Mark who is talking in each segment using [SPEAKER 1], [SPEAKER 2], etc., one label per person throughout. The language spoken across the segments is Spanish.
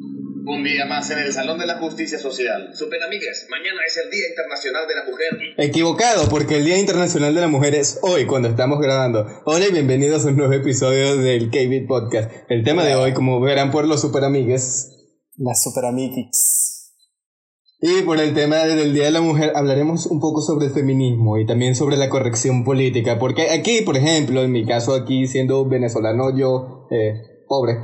[SPEAKER 1] Un día más en el Salón de la Justicia Social.
[SPEAKER 2] Super amigues, mañana es el Día Internacional de la Mujer.
[SPEAKER 3] Equivocado, porque el Día Internacional de la Mujer es hoy cuando estamos grabando. Hola y bienvenidos a un nuevo episodio del KB Podcast. El tema de hoy, como verán por los super amigues.
[SPEAKER 4] Las super amigues.
[SPEAKER 3] Y por el tema del Día de la Mujer hablaremos un poco sobre el feminismo y también sobre la corrección política. Porque aquí, por ejemplo, en mi caso aquí siendo venezolano yo, eh, pobre.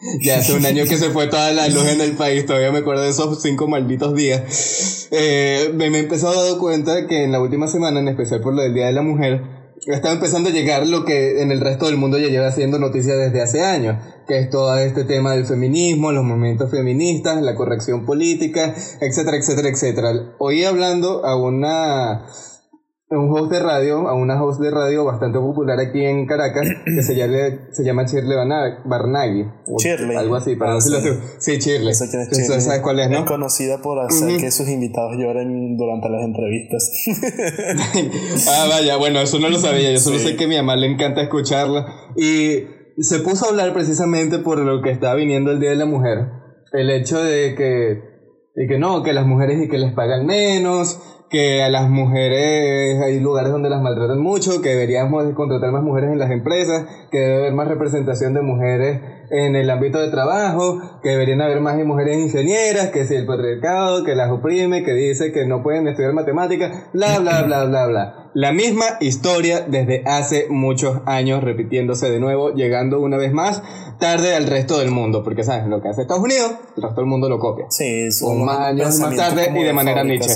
[SPEAKER 3] Ya hace un año que se fue toda la luz en el país, todavía me acuerdo de esos cinco malditos días. Eh, me, he empezado a dar cuenta que en la última semana, en especial por lo del Día de la Mujer, estaba empezando a llegar lo que en el resto del mundo ya lleva siendo noticia desde hace años, que es todo este tema del feminismo, los movimientos feministas, la corrección política, etcétera, etcétera, etcétera. Hoy hablando a una un host de radio, a una host de radio bastante popular aquí en Caracas, que se llama, se llama Shirley Barnaghi.
[SPEAKER 4] Shirley.
[SPEAKER 3] Algo así, para ah, sí. Sí, Shirley.
[SPEAKER 4] es Shirley.
[SPEAKER 3] ¿Sabes cuál es, no?
[SPEAKER 4] Es conocida por hacer que sus invitados lloren durante las entrevistas.
[SPEAKER 3] ah, vaya, bueno, eso no lo sabía. Yo solo sé que a mi mamá le encanta escucharla. Y se puso a hablar precisamente por lo que estaba viniendo el Día de la Mujer. El hecho de que, de que no, que las mujeres y que les pagan menos, que a las mujeres hay lugares donde las maltratan mucho, que deberíamos contratar más mujeres en las empresas, que debe haber más representación de mujeres en el ámbito de trabajo, que deberían haber más mujeres ingenieras, que si el patriarcado, que las oprime, que dice que no pueden estudiar matemáticas, bla, bla, bla, bla, bla. La misma historia desde hace muchos años repitiéndose de nuevo, llegando una vez más tarde al resto del mundo, porque sabes, lo que hace Estados Unidos, el resto del mundo lo copia.
[SPEAKER 4] Sí,
[SPEAKER 3] son más años más tarde y de manera niche.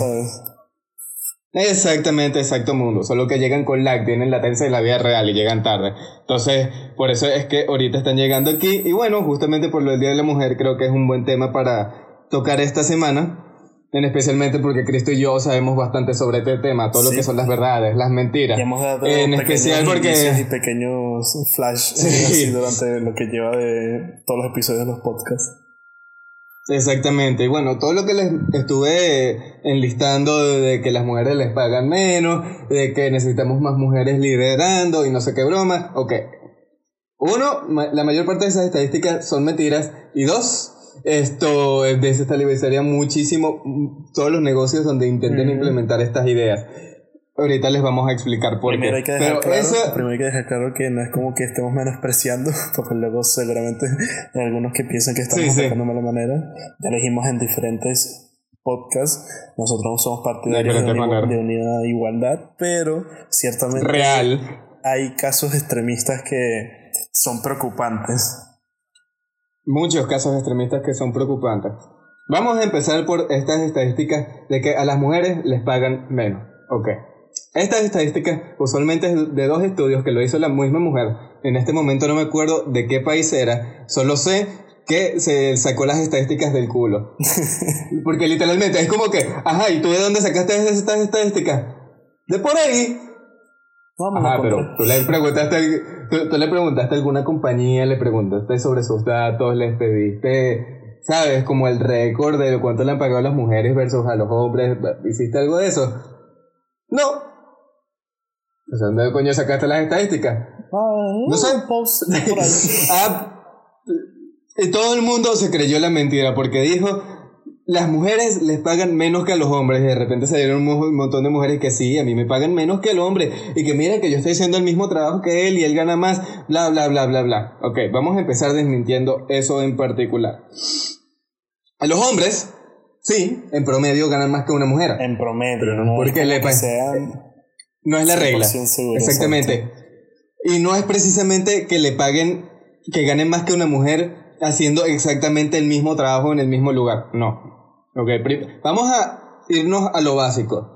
[SPEAKER 3] Exactamente, exacto mundo, solo que llegan con lag, tienen latencia en la vida real y llegan tarde. Entonces, por eso es que ahorita están llegando aquí y bueno, justamente por lo del Día de la Mujer creo que es un buen tema para tocar esta semana, en especialmente porque Cristo y yo sabemos bastante sobre este tema, todo lo que son las verdades, las mentiras.
[SPEAKER 4] Y hemos dado en especial porque y pequeños flash sí. durante lo que lleva de todos los episodios de los podcasts.
[SPEAKER 3] Exactamente, y bueno, todo lo que les estuve enlistando de que las mujeres les pagan menos, de que necesitamos más mujeres liderando y no sé qué broma, ok. Uno, la mayor parte de esas estadísticas son mentiras, y dos, esto desestabilizaría muchísimo todos los negocios donde intenten implementar estas ideas. Ahorita les vamos a explicar por
[SPEAKER 4] primero Hay que dejar claro, Primero hay que dejar claro que no es como que estemos menospreciando, porque luego seguramente hay algunos que piensan que estamos sí, de mala manera. Ya elegimos en diferentes podcasts. Nosotros somos partidarios de, de, de unidad e igualdad, pero ciertamente
[SPEAKER 3] Real.
[SPEAKER 4] hay casos extremistas que son preocupantes.
[SPEAKER 3] Muchos casos extremistas que son preocupantes. Vamos a empezar por estas estadísticas de que a las mujeres les pagan menos. Ok. Estas estadísticas usualmente es de dos estudios que lo hizo la misma mujer. En este momento no me acuerdo de qué país era. Solo sé que se sacó las estadísticas del culo. Porque literalmente es como que, ajá, ¿y tú de dónde sacaste estas estadísticas? De por ahí. ajá, pero tú le preguntaste, tú, le preguntaste a alguna compañía, le preguntaste sobre sus datos, les pediste, ¿sabes? Como el récord de cuánto le han pagado a las mujeres versus a los hombres. ¿Hiciste algo de eso? No, o sea, ¿dónde coño sacaste las estadísticas?
[SPEAKER 4] Ah, no sé. Post por ahí.
[SPEAKER 3] ah, y todo el mundo se creyó la mentira porque dijo, las mujeres les pagan menos que a los hombres. Y de repente salieron un montón de mujeres que sí, a mí me pagan menos que el hombre. Y que mira que yo estoy haciendo el mismo trabajo que él y él gana más. Bla, bla, bla, bla, bla. Ok, vamos a empezar desmintiendo eso en particular. A los hombres, sí, en promedio ganan más que una mujer.
[SPEAKER 4] En promedio, no
[SPEAKER 3] porque le pagan no es la regla. Exactamente. Y no es precisamente que le paguen, que ganen más que una mujer haciendo exactamente el mismo trabajo en el mismo lugar. No. Ok, vamos a irnos a lo básico.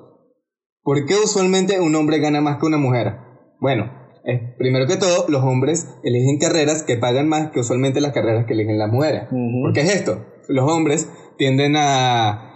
[SPEAKER 3] ¿Por qué usualmente un hombre gana más que una mujer? Bueno, primero que todo, los hombres eligen carreras que pagan más que usualmente las carreras que eligen las mujeres. ¿Por qué es esto? Los hombres tienden a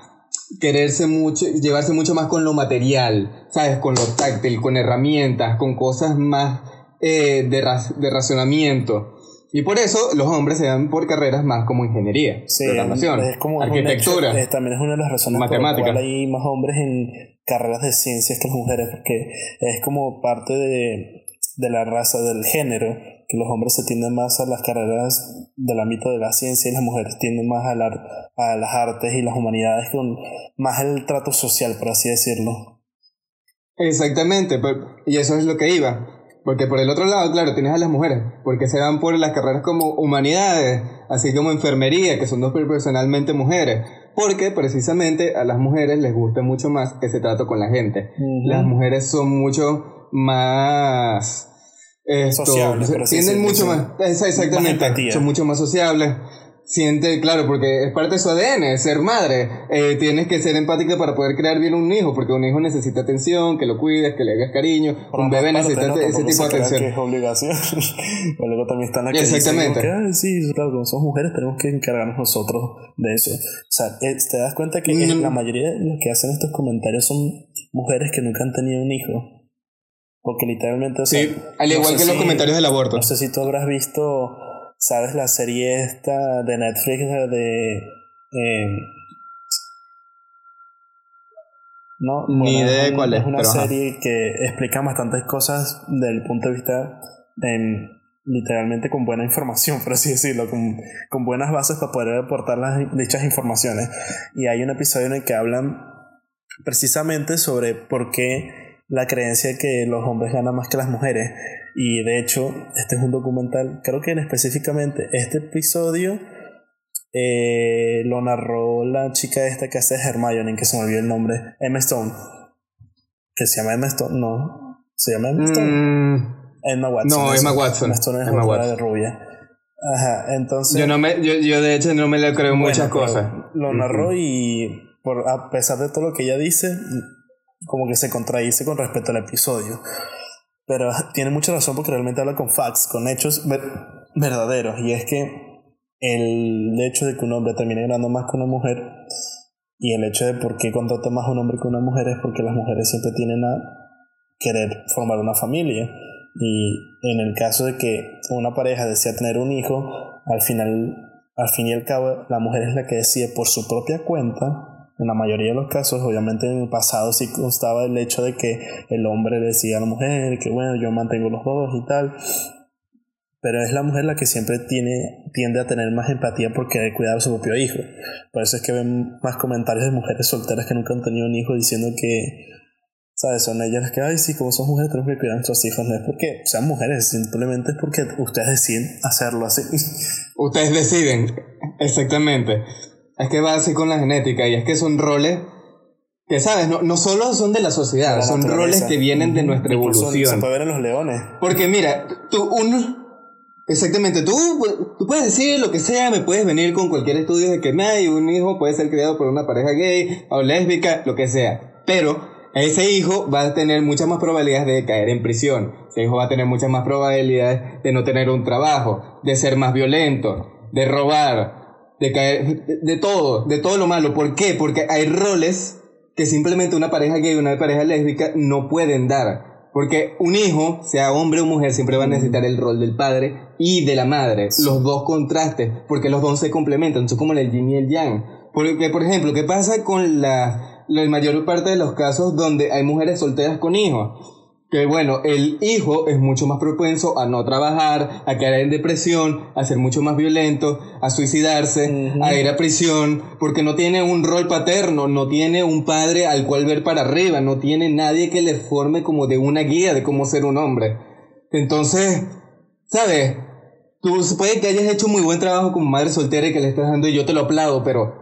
[SPEAKER 3] quererse mucho, llevarse mucho más con lo material, ¿sabes? Con lo táctil, con herramientas, con cosas más eh, de, de racionamiento. Y por eso los hombres se dan por carreras más como ingeniería, programación, arquitectura.
[SPEAKER 4] también es una de las razones
[SPEAKER 3] matemáticas. por
[SPEAKER 4] las hay más hombres en carreras de ciencias que mujeres, porque es como parte de, de la raza, del género, que los hombres se tienden más a las carreras del ámbito de la ciencia y las mujeres tienden más a, a las artes y las humanidades con más el trato social, por así decirlo.
[SPEAKER 3] Exactamente, y eso es lo que iba. Porque por el otro lado, claro, tienes a las mujeres, porque se van por las carreras como humanidades, así como enfermería, que son dos personalmente mujeres, porque precisamente a las mujeres les gusta mucho más ese trato con la gente. Las mujeres son mucho más esto, tienen mucho más, exactamente, son mucho más sociables. Siente, claro, porque es parte de su ADN, ser madre. Eh, tienes que ser empática para poder crear bien un hijo, porque un hijo necesita atención, que lo cuides, que le hagas cariño. un bebé necesita ese tipo de atención.
[SPEAKER 4] es obligación. luego también están
[SPEAKER 3] aquí. Exactamente.
[SPEAKER 4] sí, claro, como somos mujeres tenemos que encargarnos nosotros de eso. O sea, eh, te das cuenta que mm. la mayoría de los que hacen estos comentarios son mujeres que nunca han tenido un hijo. Porque literalmente, o sea,
[SPEAKER 3] sí, al igual que los comentarios del aborto.
[SPEAKER 4] No sé si tú habrás visto, ¿sabes? La serie esta de Netflix de... Eh, no,
[SPEAKER 3] Ni idea de cuál es.
[SPEAKER 4] Es una serie que explica bastantes cosas del punto de vista, literalmente con buena información, por así decirlo, con, con buenas bases para poder aportar las, dichas informaciones. Y hay un episodio en el que hablan precisamente sobre por qué la creencia de que los hombres ganan más que las mujeres. Y de hecho, este es un documental, creo que en específicamente este episodio eh, lo narró la chica esta que hace Hermione, en que se me olvidó el nombre, Emma Stone. Que se llama Emma Stone, no. ¿Se llama Emma Stone?
[SPEAKER 3] Mm.
[SPEAKER 4] Emma Watson.
[SPEAKER 3] No, Emma Watson.
[SPEAKER 4] Emma Stone es Emma Watson. de rubia. Ajá, entonces...
[SPEAKER 3] Yo, no me, yo, yo de hecho no me le creo muchas cosas.
[SPEAKER 4] Lo narró y por, a pesar de todo lo que ella dice, como que se contradice con respecto al episodio. Pero tiene mucha razón porque realmente habla con facts, con hechos verdaderos. Y es que el hecho de que un hombre termine ganando más que una mujer y el hecho de por qué contrata más un hombre que una mujer es porque las mujeres siempre tienen a querer formar una familia. Y en el caso de que una pareja desea tener un hijo, al final, al fin y al cabo, la mujer es la que decide por su propia cuenta en la mayoría de los casos, obviamente en el pasado sí constaba el hecho de que el hombre decía a la mujer que bueno, yo mantengo los dos y tal. Pero es la mujer la que siempre tiene, tiende a tener más empatía porque hay cuidar a su propio hijo. Por eso es que ven más comentarios de mujeres solteras que nunca han tenido un hijo diciendo que, ¿sabes? Son ellas las que, ay, sí, como son mujeres tenemos que cuidar a nuestros hijos. No es porque sean mujeres, simplemente es porque ustedes deciden hacerlo así.
[SPEAKER 3] Ustedes deciden, exactamente. Es que va así con la genética y es que son roles que, ¿sabes? No, no solo son de la sociedad, son roles que vienen de nuestra evolución. Se
[SPEAKER 4] puede ver en los leones.
[SPEAKER 3] Porque mira, tú, un... Exactamente, tú, tú puedes decir lo que sea, me puedes venir con cualquier estudio de que hay un hijo puede ser criado por una pareja gay o lésbica, lo que sea. Pero ese hijo va a tener muchas más probabilidades de caer en prisión. Ese hijo va a tener muchas más probabilidades de no tener un trabajo, de ser más violento, de robar, de caer, de, todo, de todo lo malo. ¿Por qué? Porque hay roles que simplemente una pareja gay y una pareja lésbica no pueden dar. Porque un hijo, sea hombre o mujer, siempre va a necesitar el rol del padre y de la madre. Los dos contrastes, porque los dos se complementan, son como el yin y el yang. Porque, por ejemplo, ¿qué pasa con la, la mayor parte de los casos donde hay mujeres solteras con hijos? Que bueno, el hijo es mucho más propenso a no trabajar, a caer en depresión, a ser mucho más violento, a suicidarse, a ir a prisión, porque no tiene un rol paterno, no tiene un padre al cual ver para arriba, no tiene nadie que le forme como de una guía de cómo ser un hombre. Entonces, ¿sabes? Tú puede que hayas hecho muy buen trabajo como madre soltera y que le estás dando y yo te lo aplaudo, pero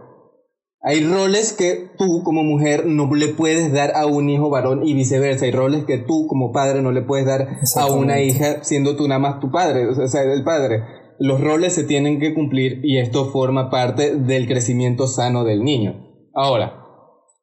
[SPEAKER 3] hay roles que tú como mujer no le puedes dar a un hijo varón y viceversa. Hay roles que tú como padre no le puedes dar a una hija siendo tú nada más tu padre, o sea, el padre. Los roles se tienen que cumplir y esto forma parte del crecimiento sano del niño. Ahora,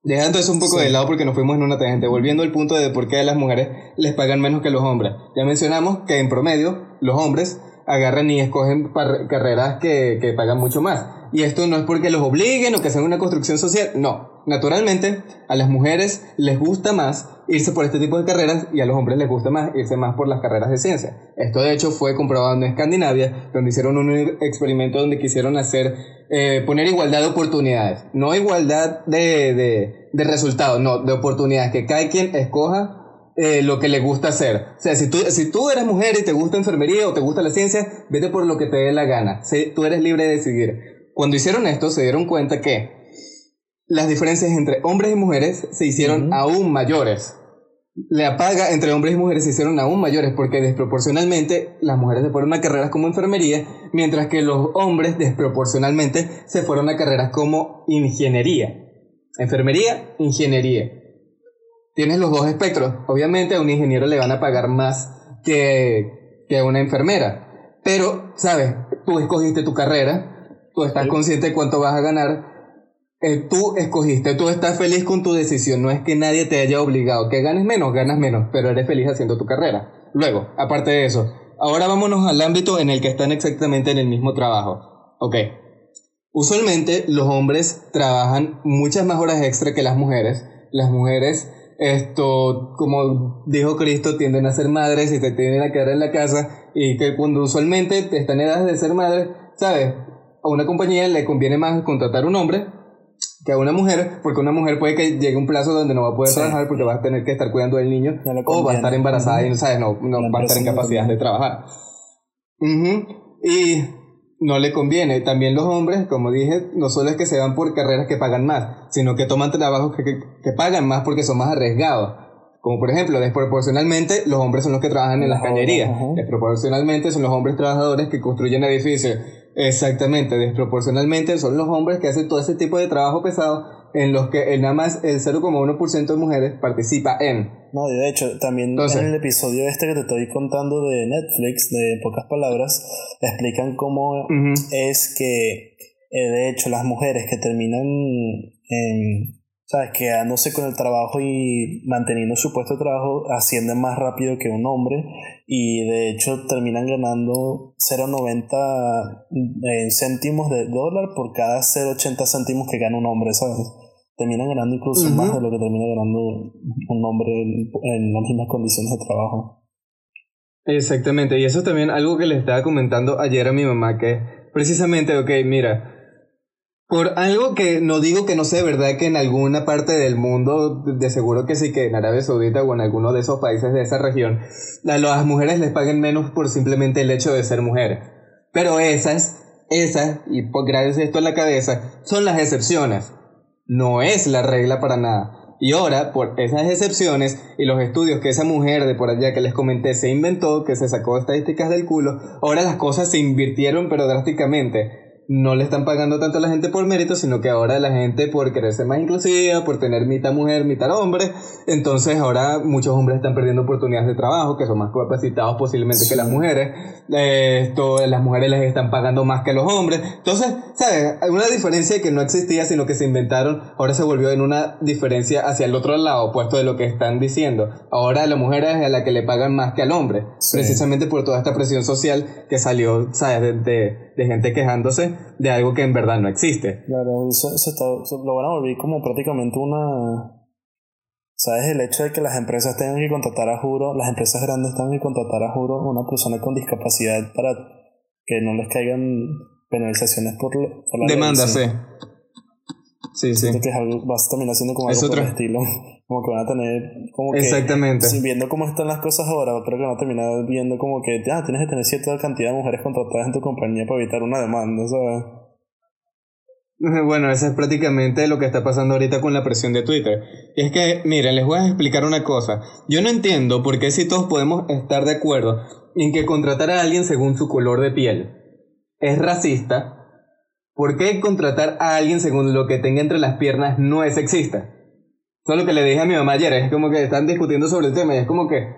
[SPEAKER 3] dejando eso un poco de lado porque nos fuimos en una tangente, volviendo al punto de por qué a las mujeres les pagan menos que a los hombres. Ya mencionamos que en promedio los hombres agarran y escogen carreras que, que pagan mucho más. Y esto no es porque los obliguen o que sean una construcción social, no. Naturalmente, a las mujeres les gusta más irse por este tipo de carreras y a los hombres les gusta más irse más por las carreras de ciencia. Esto de hecho fue comprobado en Escandinavia, donde hicieron un experimento donde quisieron hacer, eh, poner igualdad de oportunidades. No igualdad de, de, de resultados, no, de oportunidades. Que cada quien escoja eh, lo que le gusta hacer. O sea, si tú, si tú eres mujer y te gusta enfermería o te gusta la ciencia, vete por lo que te dé la gana. tú eres libre de decidir. Cuando hicieron esto, se dieron cuenta que las diferencias entre hombres y mujeres se hicieron aún mayores. La paga entre hombres y mujeres se hicieron aún mayores porque desproporcionalmente las mujeres se fueron a carreras como enfermería, mientras que los hombres desproporcionalmente se fueron a carreras como ingeniería. Enfermería, ingeniería. Tienes los dos espectros. Obviamente a un ingeniero le van a pagar más que, que a una enfermera. Pero, ¿sabes? Tú escogiste tu carrera, tú estás consciente de cuánto vas a ganar eh, tú escogiste, tú estás feliz con tu decisión, no es que nadie te haya obligado, que ganes menos, ganas menos, pero eres feliz haciendo tu carrera. Luego, aparte de eso, ahora vámonos al ámbito en el que están exactamente en el mismo trabajo. Ok. Usualmente los hombres trabajan muchas más horas extra que las mujeres. Las mujeres, esto, como dijo Cristo, tienden a ser madres y te tienden a quedar en la casa y que cuando usualmente están en edad de ser madres, ¿sabes? A una compañía le conviene más contratar un hombre que a una mujer, porque una mujer puede que llegue un plazo donde no va a poder trabajar porque va a tener que estar cuidando del niño o va a estar embarazada y no, ¿sabes? no, no va a estar en capacidad de trabajar. Y no le conviene. También los hombres, como dije, no solo es que se van por carreras que pagan más, sino que toman trabajos que, que, pagan más porque son más arriesgados. Como por ejemplo, desproporcionalmente los hombres son los que trabajan en las cañerías. Desproporcionalmente son los hombres trabajadores que construyen edificios Exactamente, desproporcionalmente son los hombres que hacen todo ese tipo de trabajo pesado en los que nada más el 0,1% de mujeres participa en.
[SPEAKER 4] No, de hecho, también en el episodio este que te estoy contando de Netflix, de pocas palabras, explican cómo es que, eh, de hecho, las mujeres que terminan en ¿sabes? Quedándose con el trabajo y manteniendo su puesto de trabajo, ascienden más rápido que un hombre y de hecho terminan ganando 0,90 eh, céntimos de dólar por cada 0,80 céntimos que gana un hombre, ¿sabes? Terminan ganando incluso más de lo que termina ganando un hombre en, en las mismas condiciones de trabajo.
[SPEAKER 3] Exactamente, y eso también algo que le estaba comentando ayer a mi mamá, que precisamente, ok, mira, por algo que no digo que no sea verdad que en alguna parte del mundo, de seguro que sí, que en Arabia Saudita o en alguno de esos países de esa región, las mujeres les paguen menos por simplemente el hecho de ser mujeres. Pero esas, esas, y por gracias a esto en la cabeza, son las excepciones. No es la regla para nada. Y ahora, por esas excepciones y los estudios que esa mujer de por allá que les comenté se inventó, que se sacó estadísticas del culo, ahora las cosas se invirtieron pero drásticamente no le están pagando tanto a la gente por mérito, sino que ahora la gente por querer ser más inclusiva, por tener mitad mujer, mitad hombre, entonces ahora muchos hombres están perdiendo oportunidades de trabajo, que son más capacitados posiblemente que las mujeres, esto, las mujeres les están pagando más que los hombres, entonces, ¿sabes? Hay una diferencia que no existía, sino que se inventaron, ahora se volvió en una diferencia hacia el otro lado, opuesto de lo que están diciendo. Ahora a la mujer es a la que le pagan más que al hombre, precisamente por toda esta presión social que salió, ¿sabes? de, de gente quejándose de algo que en verdad no existe.
[SPEAKER 4] Claro, eso, lo van a volver como prácticamente una... ¿Sabes? El hecho de que las empresas tengan que contratar a juro, las empresas grandes tengan que contratar a juro a una persona con discapacidad para que no les caigan penalizaciones por,
[SPEAKER 3] la Demanda, sí. Sí, sí.
[SPEAKER 4] que es algo, vas terminar siendo como algo por el estilo. Como que van a tener, como que.
[SPEAKER 3] Exactamente.
[SPEAKER 4] viendo cómo están las cosas ahora, creo que van a terminar viendo como que, ah, tienes que tener cierta cantidad de mujeres contratadas en tu compañía para evitar una demanda, ¿sabes?
[SPEAKER 3] Bueno, eso es prácticamente lo que está pasando ahorita con la presión de Twitter. Y es que, miren, les voy a explicar una cosa. Yo no entiendo por qué si todos podemos estar de acuerdo en que contratar a alguien según su color de piel es racista, ¿por qué contratar a alguien según lo que tenga entre las piernas no es sexista? Eso es lo que le dije a mi mamá ayer, es como que están discutiendo sobre el tema y es como que,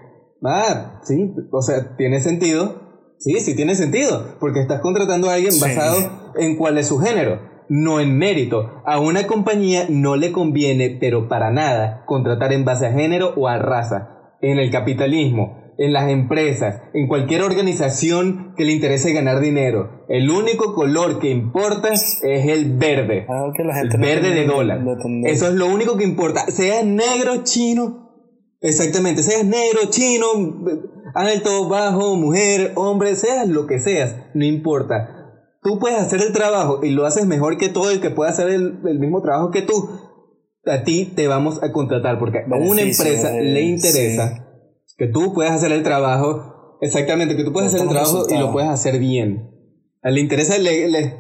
[SPEAKER 3] ah, sí, o sea, tiene sentido. Sí, sí tiene sentido, porque estás contratando a alguien basado en cuál es su género, no en mérito. A una compañía no le conviene, pero para nada, contratar en base a género o a raza. En el capitalismo, en las empresas, en cualquier organización que le interese ganar dinero. El único color que importa es el verde.
[SPEAKER 4] Ah,
[SPEAKER 3] el verde de dólar. Eso es lo único que importa. Sea negro, chino. Exactamente, seas negro, chino, alto, bajo, mujer, hombre, seas lo que seas, no importa. Tú puedes hacer el trabajo y lo haces mejor que todo el que pueda hacer el, mismo trabajo que tú. A ti te vamos a contratar porque a una empresa le interesa Que tú puedes hacer el trabajo, exactamente, que tú puedes hacer el trabajo y lo puedes hacer bien. Le interesa, le, le,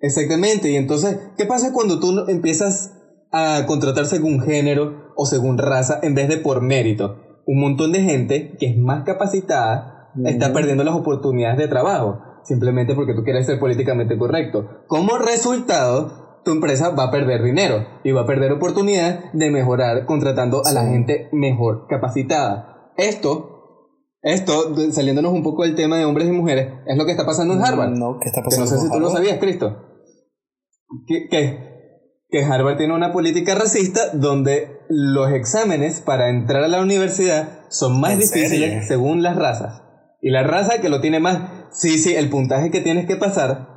[SPEAKER 3] exactamente, y entonces, ¿qué pasa cuando tú empiezas a contratar según género o según raza en vez de por mérito? Un montón de gente que es más capacitada está perdiendo las oportunidades de trabajo, simplemente porque tú quieres ser políticamente correcto. Como resultado, tu empresa va a perder dinero y va a perder oportunidad de mejorar contratando a la gente mejor capacitada. Esto, esto, saliéndonos un poco del tema de hombres y mujeres, es lo que está pasando en Harvard.
[SPEAKER 4] No, ¿qué está pasando?
[SPEAKER 3] Que no sé si tú lo sabías, Cristo. Que, que, Harvard tiene una política racista donde los exámenes para entrar a la universidad son más difíciles según las razas. Y la raza que lo tiene más, sí, sí, el puntaje que tienes que pasar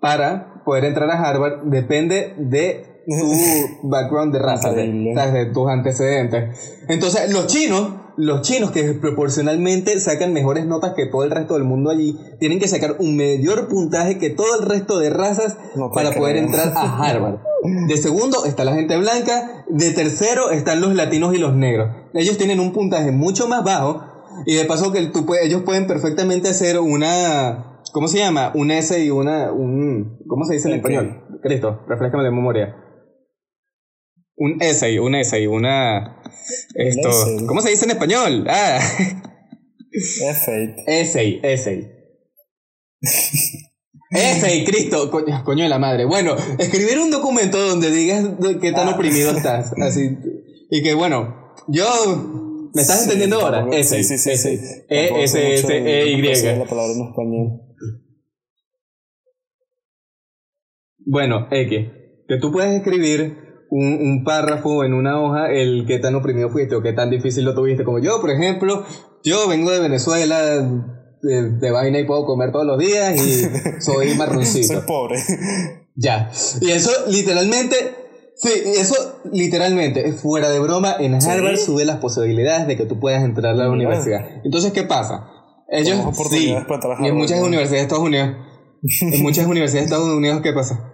[SPEAKER 3] para poder entrar a Harvard depende de tu background de raza, de, de tus antecedentes. Entonces, los chinos los chinos que proporcionalmente sacan mejores notas que todo el resto del mundo allí, tienen que sacar un mayor puntaje que todo el resto de razas para poder entrar a Harvard. De segundo está la gente blanca, de tercero están los latinos y los negros. Ellos tienen un puntaje mucho más bajo y de paso que tú, ellos pueden perfectamente hacer una, ¿cómo se llama? Un S y una, un, ¿cómo se dice en español? Cristo, refrescame de memoria un essay, un essay, una... Esto, ¿Cómo se dice en español? Ah.
[SPEAKER 4] Essay.
[SPEAKER 3] Essay, essay. Essay, Cristo, coño, de la madre. Bueno, escribir un documento donde digas qué tan ah. oprimido estás. Así. Y que bueno, yo. ¿Me estás entendiendo ahora? Essay. Sí, sí, sí. E, S, S, E, Y.
[SPEAKER 4] la palabra en español.
[SPEAKER 3] Bueno, X. Que tú puedes escribir un, un, párrafo en una hoja el qué tan oprimido fuiste o qué tan difícil lo tuviste. Como yo, por ejemplo, yo vengo de Venezuela de, de vaina y puedo comer todos los días y soy marroncito.
[SPEAKER 4] soy pobre.
[SPEAKER 3] Ya. Y eso literalmente, sí, eso literalmente, es fuera de broma, en Harvard sube las posibilidades de que tú puedas entrar a la universidad. Entonces, ¿qué pasa? Ellos, sí, y en muchas universidades de Estados Unidos, en muchas universidades de Estados Unidos, ¿qué pasa?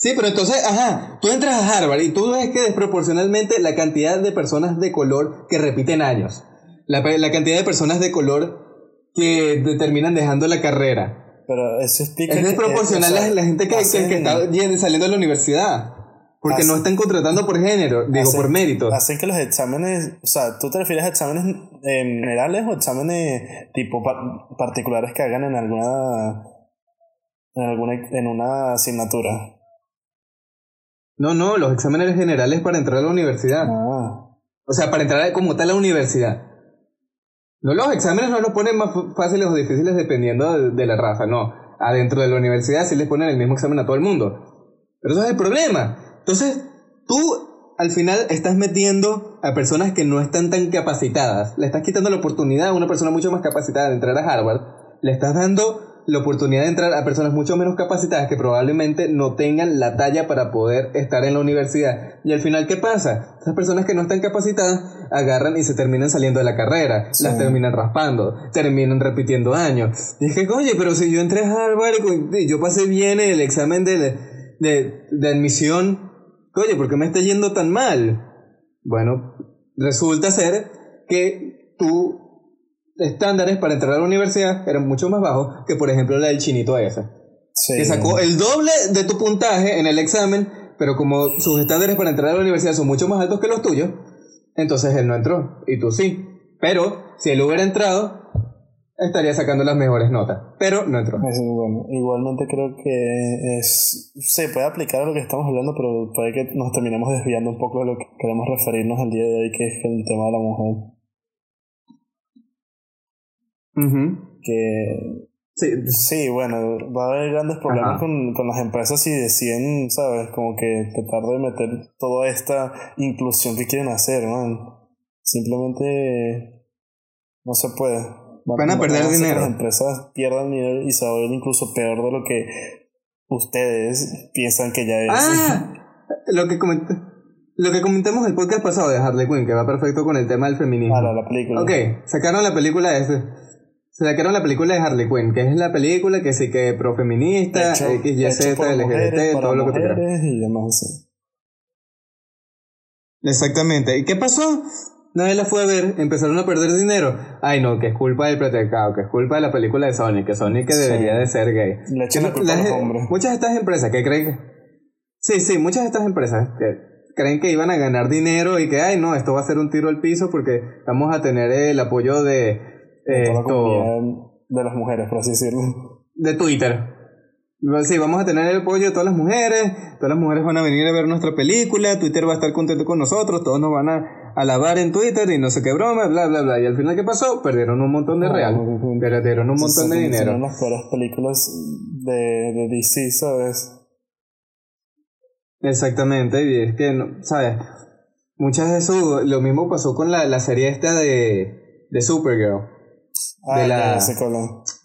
[SPEAKER 3] Sí, pero entonces, ajá, tú entras a Harvard y tú ves que desproporcionalmente la cantidad de personas de color que repiten años, la, la cantidad de personas de color que terminan dejando la carrera.
[SPEAKER 4] Pero eso explica
[SPEAKER 3] es desproporcional a la gente que, que, está saliendo de la universidad. Porque no están contratando por género, digo, por mérito.
[SPEAKER 4] Hacen que los exámenes, o sea, ¿tú te refieres a exámenes generales o exámenes tipo particulares que hagan en alguna, en alguna, en una asignatura?
[SPEAKER 3] No, no, los exámenes generales para entrar a la universidad.
[SPEAKER 4] Ah.
[SPEAKER 3] O sea, para entrar como tal a la universidad. No, los exámenes no los ponen más fáciles o difíciles dependiendo de, la raza, no. Adentro de la universidad sí les ponen el mismo examen a todo el mundo. Pero eso es el problema. Entonces, tú al final estás metiendo a personas que no están tan capacitadas. Le estás quitando la oportunidad a una persona mucho más capacitada de entrar a Harvard. Le estás dando la oportunidad de entrar a personas mucho menos capacitadas que probablemente no tengan la talla para poder estar en la universidad. Y al final, ¿qué pasa? Esas personas que no están capacitadas agarran y se terminan saliendo de la carrera, las terminan raspando, terminan repitiendo años. Y es que, oye, pero si yo entré a Harvard y yo pasé bien el examen de, de, de admisión, oye, ¿por qué me está yendo tan mal? Bueno, resulta ser que tú estándares para entrar a la universidad eran mucho más bajos que, por ejemplo, la del chinito ese. Que sacó el doble de tu puntaje en el examen, pero como sus estándares para entrar a la universidad son mucho más altos que los tuyos, entonces él no entró. Y tú sí. Pero si él hubiera entrado, estaría sacando las mejores notas. Pero no entró.
[SPEAKER 4] bueno. Igualmente creo que es, se puede aplicar a lo que estamos hablando, pero puede que nos terminemos desviando un poco de lo que queremos referirnos el día de hoy, que es el tema de la mujer. Que Sí, sí, bueno, va a haber grandes problemas con, con, las empresas si deciden, ¿sabes? Como que tratar de meter toda esta inclusión que quieren hacer, man. Simplemente no se puede.
[SPEAKER 3] Van, a perder dinero.
[SPEAKER 4] Las empresas pierdan dinero y se va a ver incluso peor de lo que ustedes piensan que ya es.
[SPEAKER 3] Ah, lo que comenté. Lo que comentamos el podcast pasado de Harley Quinn, que va perfecto con el tema del feminismo.
[SPEAKER 4] Ah, la película.
[SPEAKER 3] Ok, sacaron la película ese se sacaron la película de Harley Quinn, que es la película que sí que profeminista, X, Y, Z, LGBT, todo lo que te quieras.
[SPEAKER 4] Y demás,
[SPEAKER 3] Exactamente. ¿Y qué pasó? nadie la fue a ver, empezaron a perder dinero. Ay, no, que es culpa del patriarcado, que es culpa de la película de Sonic, que Sonic que debería de ser gay.
[SPEAKER 4] Le echan la culpa a los hombres.
[SPEAKER 3] Muchas de estas empresas que creen que... Sí, sí, muchas de estas empresas que creen que iban a ganar dinero y que, ay, no, esto va a ser un tiro al piso porque vamos a tener el apoyo de...
[SPEAKER 4] de las mujeres, por así decirlo.
[SPEAKER 3] De Twitter. Sí, vamos a tener el apoyo de todas las mujeres, todas las mujeres van a venir a ver nuestra película, Twitter va a estar contento con nosotros, todos nos van a alabar en Twitter y no sé qué broma, bla, bla, bla. Y al final, ¿qué pasó? Perdieron un montón de real, perdieron un montón de dinero.
[SPEAKER 4] Son las peores películas de, de DC, ¿sabes?
[SPEAKER 3] Exactamente, y es que, ¿sabes? Muchas de eso, lo mismo pasó con la, la serie esta de, de Supergirl.
[SPEAKER 4] Ah,
[SPEAKER 3] de la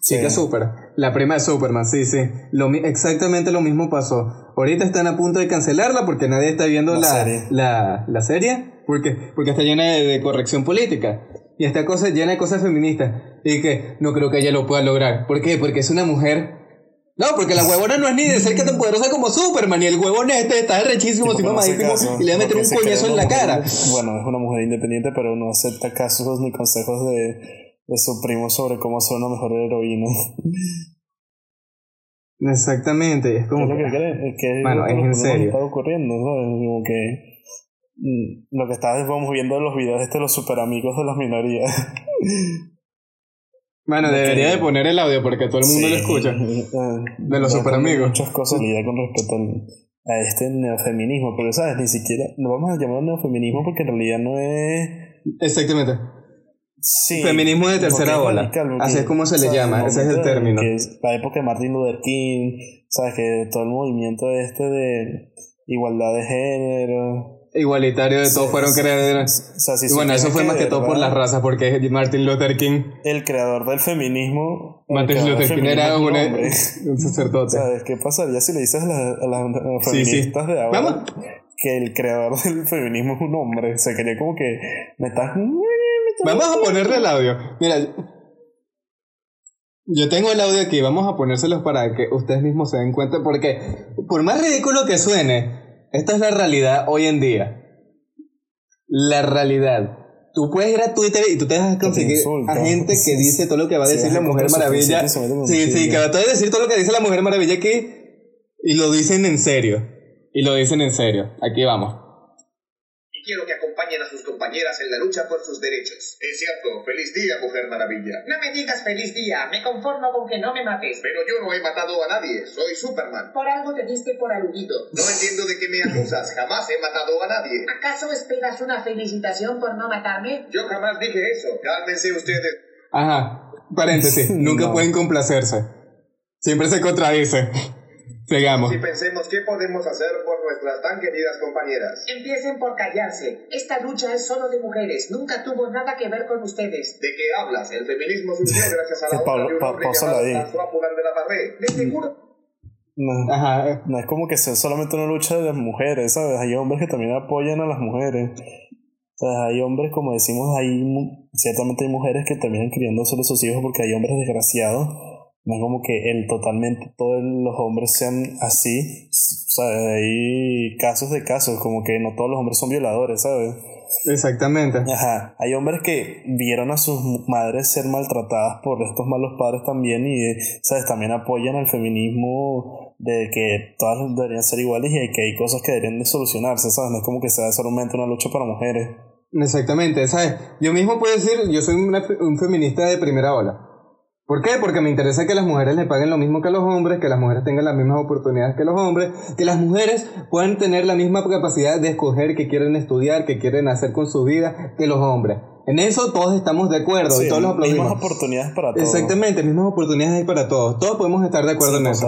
[SPEAKER 4] chica
[SPEAKER 3] super. La prima de Superman, sí, sí. Lo, exactamente lo mismo pasó. Ahorita están a punto de cancelarla porque nadie está viendo la, la, serie. La, serie porque, porque está llena de, corrección política. Y esta cosa llena de cosas feministas. Y que no creo que ella lo pueda lograr. ¿Por qué? Porque es una mujer no, porque la huevona no es ni de cerca tan poderosa como Superman, y el huevón este está rechísimo, sí, mamadísimo, y le va a meter un coñazo en la cara.
[SPEAKER 4] Bueno, es una mujer independiente, pero no acepta casos ni consejos de, de su primo sobre cómo ser una mejor heroína.
[SPEAKER 3] Exactamente, es como.
[SPEAKER 4] ¿Qué es que, es que
[SPEAKER 3] Mano, es en serio.
[SPEAKER 4] está ocurriendo, ¿sabes? Como que. Mm, lo que estábamos viendo en los videos este de los super amigos de las minorías.
[SPEAKER 3] Bueno, debería de poner el audio porque todo el mundo lo escucha. Eh, de los super amigos.
[SPEAKER 4] Muchas cosas con respecto a este neofeminismo, pero sabes, ni siquiera lo vamos a llamar neofeminismo porque en realidad no es.
[SPEAKER 3] Exactamente. Feminismo de tercera ola. Así es como se le llama, ese es el término.
[SPEAKER 4] la época de Martin Luther King, sabes que todo el movimiento este de igualdad de género.
[SPEAKER 3] Igualitario de todos fueron creadores. y bueno, eso fue más que todo por las razas, porque Martin Luther King.
[SPEAKER 4] El creador del feminismo.
[SPEAKER 3] Martin Luther King era un, un, sacerdote.
[SPEAKER 4] ¿Sabes qué pasaría si le dices a, las feministas de ahora que el creador del feminismo es un hombre? Se quería como que me estás
[SPEAKER 3] Vamos a ponerle el audio. Mira, yo tengo el audio aquí, vamos a ponérselos para que ustedes mismos se den cuenta, porque por más ridículo que suene, esta es la realidad hoy en día. La realidad. Tú puedes ir a Twitter y tú te vas a conseguir a gente que dice todo lo que va a decir la Mujer Maravilla. Sí, sí, que va a decir todo lo que dice la Mujer Maravilla aquí y lo dicen en serio. Y lo dicen en serio. Aquí vamos
[SPEAKER 2] quiero que acompañen a sus compañeras en la lucha por sus derechos. Es cierto, feliz día, Mujer Maravilla.
[SPEAKER 5] No me digas feliz día, me conformo con que no me mates.
[SPEAKER 2] Pero yo no he matado a nadie, soy Superman.
[SPEAKER 5] Por algo te diste por aludido.
[SPEAKER 2] No entiendo de qué me acusas, jamás he matado a nadie.
[SPEAKER 5] ¿Acaso esperas una felicitación por no matarme?
[SPEAKER 2] Yo jamás dije eso, cálmense ustedes.
[SPEAKER 3] Ajá, paréntesis, nunca pueden complacerse. Siempre se contradice. Sigamos.
[SPEAKER 2] Y pensemos qué podemos hacer por nuestras tan queridas compañeras.
[SPEAKER 5] Empiecen por callarse. Esta lucha es solo de mujeres. Nunca tuvo nada que ver con ustedes.
[SPEAKER 2] ¿De qué hablas? El feminismo surgió gracias a la obra de un hombre
[SPEAKER 4] llamado
[SPEAKER 2] de la Barré. De seguro...
[SPEAKER 4] No, Ajá. no es como que sea solamente una lucha de las mujeres, ¿sabes? Hay hombres que también apoyan a las mujeres. O sea, hay hombres, como decimos, hay ciertamente hay mujeres que terminan criando solo sus hijos porque hay hombres desgraciados no es como que el totalmente todos los hombres sean así. O sea, hay casos de casos, como que no todos los hombres son violadores, ¿sabes?
[SPEAKER 3] Exactamente.
[SPEAKER 4] Ajá. Hay hombres que vieron a sus madres ser maltratadas por estos malos padres también y, ¿sabes? También apoyan al feminismo de que todas deberían ser iguales y que hay cosas que deberían de solucionarse, ¿sabes? No es como que sea solamente una lucha para mujeres.
[SPEAKER 3] Exactamente, ¿sabes? Yo mismo puedo decir, yo soy un feminista de primera ola. ¿Por qué? Porque me interesa que las mujeres le paguen lo mismo que los hombres, que las mujeres tengan las mismas oportunidades que los hombres, que las mujeres puedan tener la misma capacidad de escoger qué quieren estudiar, qué quieren hacer con su vida que los hombres. En eso todos estamos de acuerdo y todos los
[SPEAKER 4] aplaudimos. Mismas oportunidades para todos.
[SPEAKER 3] Exactamente, mismas oportunidades para todos. Todos podemos estar de acuerdo en eso.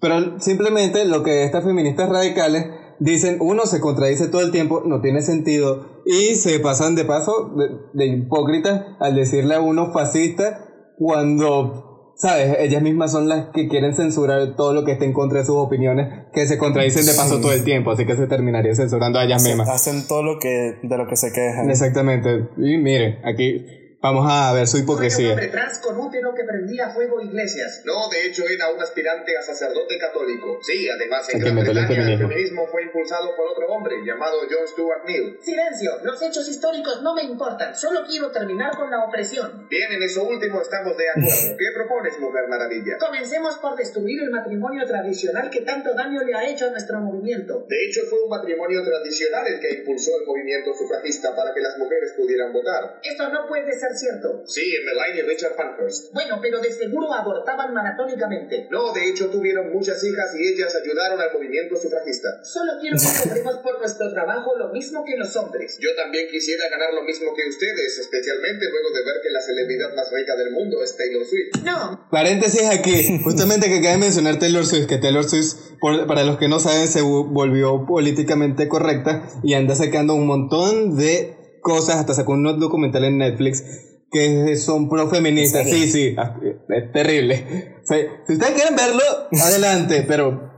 [SPEAKER 3] Pero simplemente lo que estas feministas radicales dicen, uno se contradice todo el tiempo, no tiene sentido, y se pasan de paso de, de hipócritas al decirle a uno fascista cuando, ¿sabes? Ellas mismas son las que quieren censurar todo lo que esté en contra de sus opiniones, que se contradicen de paso todo el tiempo, así que se terminaría censurando a ellas mismas.
[SPEAKER 4] Hacen todo lo que, de lo que se quejan.
[SPEAKER 3] Exactamente. Y miren, aquí Vamos a ver su hipocresía.
[SPEAKER 5] con útero que prendía fuego iglesias.
[SPEAKER 2] No, de hecho era un aspirante a sacerdote católico. Sí, además en Gran Bretaña el
[SPEAKER 3] feminismo
[SPEAKER 2] fue impulsado por otro hombre llamado John Stuart Mill.
[SPEAKER 5] Silencio, los hechos históricos no me importan. Solo quiero terminar con la opresión.
[SPEAKER 2] Bien, en eso último estamos de acuerdo. ¿Qué propones, Mujer Maravilla?
[SPEAKER 5] Comencemos por destruir el matrimonio tradicional que tanto daño le ha hecho a nuestro movimiento.
[SPEAKER 2] De hecho, fue un matrimonio tradicional el que impulsó el movimiento sufragista para que las mujeres pudieran votar.
[SPEAKER 5] Esto no puede ser cierto.
[SPEAKER 2] Sí, Emmeline y Richard Pankhurst.
[SPEAKER 5] Bueno, pero de seguro abortaban maratónicamente.
[SPEAKER 2] No, de hecho tuvieron muchas hijas y ellas ayudaron al movimiento sufragista.
[SPEAKER 5] Solo quiero que cobremos por nuestro trabajo lo mismo que los hombres.
[SPEAKER 2] Yo también quisiera ganar lo mismo que ustedes, especialmente luego de ver que la celebridad más rica del mundo es Taylor Swift.
[SPEAKER 5] No,
[SPEAKER 3] Paréntesis aquí, justamente que acaba de mencionar Taylor Swift, que Taylor Swift, por- para los que no saben, se vo- volvió políticamente correcta y anda sacando un montón de cosas, hasta sacó un documental en Netflix que son pro-feministas.
[SPEAKER 4] ¿En serio?
[SPEAKER 3] Sí, sí, ah, es terrible. O sea, si ustedes quieren verlo, adelante, pero